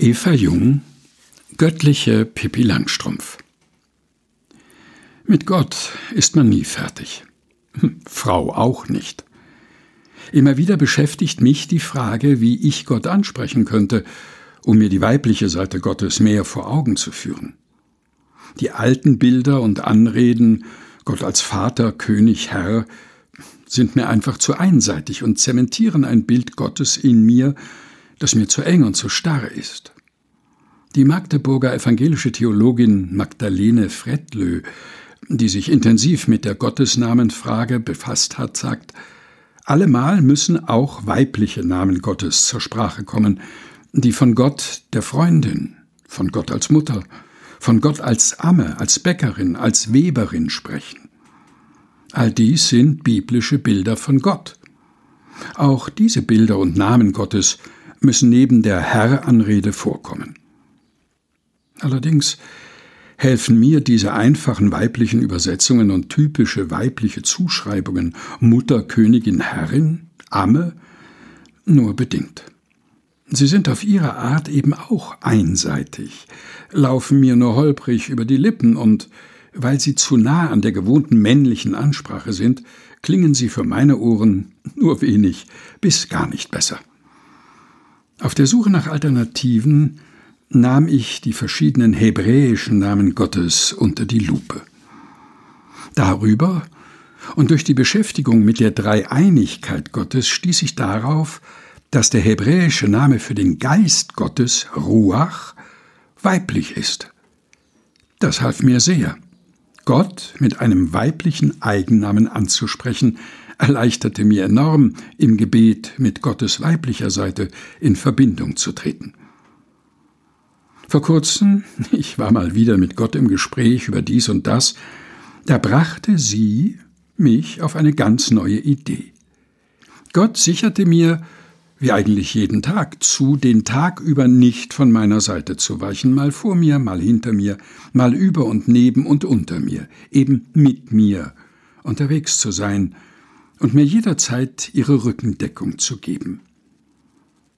Eva Jung Göttliche Pippi Langstrumpf Mit Gott ist man nie fertig. Hm, Frau auch nicht. Immer wieder beschäftigt mich die Frage, wie ich Gott ansprechen könnte, um mir die weibliche Seite Gottes mehr vor Augen zu führen. Die alten Bilder und Anreden, Gott als Vater, König, Herr, sind mir einfach zu einseitig und zementieren ein Bild Gottes in mir, das mir zu eng und zu starr ist. Die Magdeburger evangelische Theologin Magdalene Fredlö, die sich intensiv mit der Gottesnamenfrage befasst hat, sagt, allemal müssen auch weibliche Namen Gottes zur Sprache kommen, die von Gott der Freundin, von Gott als Mutter, von Gott als Amme, als Bäckerin, als Weberin sprechen. All dies sind biblische Bilder von Gott. Auch diese Bilder und Namen Gottes müssen neben der Herr-Anrede vorkommen. Allerdings helfen mir diese einfachen weiblichen Übersetzungen und typische weibliche Zuschreibungen Mutter, Königin, Herrin, Amme nur bedingt. Sie sind auf ihre Art eben auch einseitig, laufen mir nur holprig über die Lippen und weil sie zu nah an der gewohnten männlichen Ansprache sind, klingen sie für meine Ohren nur wenig bis gar nicht besser. Auf der Suche nach Alternativen nahm ich die verschiedenen hebräischen Namen Gottes unter die Lupe. Darüber und durch die Beschäftigung mit der Dreieinigkeit Gottes stieß ich darauf, dass der hebräische Name für den Geist Gottes, Ruach, weiblich ist. Das half mir sehr. Gott mit einem weiblichen Eigennamen anzusprechen, erleichterte mir enorm, im Gebet mit Gottes weiblicher Seite in Verbindung zu treten. Vor kurzem, ich war mal wieder mit Gott im Gespräch über dies und das, da brachte sie mich auf eine ganz neue Idee. Gott sicherte mir, wie eigentlich jeden Tag, zu, den Tag über nicht von meiner Seite zu weichen, mal vor mir, mal hinter mir, mal über und neben und unter mir, eben mit mir unterwegs zu sein und mir jederzeit ihre Rückendeckung zu geben.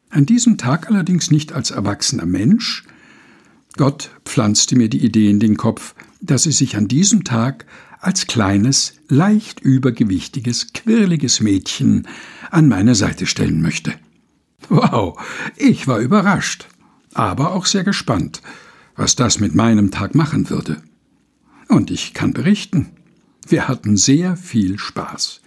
An diesem Tag allerdings nicht als erwachsener Mensch, Gott pflanzte mir die Idee in den Kopf, dass sie sich an diesem Tag als kleines, leicht übergewichtiges, quirliges Mädchen an meine Seite stellen möchte. Wow, ich war überrascht, aber auch sehr gespannt, was das mit meinem Tag machen würde. Und ich kann berichten, wir hatten sehr viel Spaß.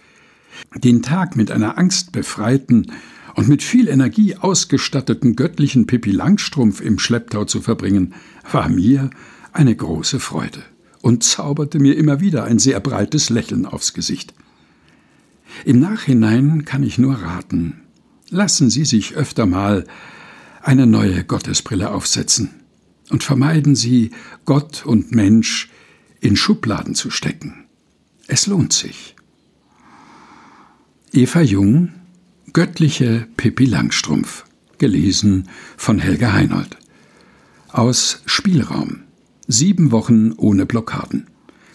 Den Tag mit einer angstbefreiten, und mit viel Energie ausgestatteten göttlichen Pippi Langstrumpf im Schlepptau zu verbringen, war mir eine große Freude und zauberte mir immer wieder ein sehr breites Lächeln aufs Gesicht. Im Nachhinein kann ich nur raten, lassen Sie sich öfter mal eine neue Gottesbrille aufsetzen und vermeiden Sie, Gott und Mensch in Schubladen zu stecken. Es lohnt sich. Eva Jung Göttliche Pippi Langstrumpf, gelesen von Helga Heinold. Aus Spielraum. Sieben Wochen ohne Blockaden.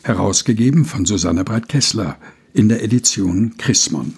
Herausgegeben von Susanne Breit-Kessler in der Edition Chrismon.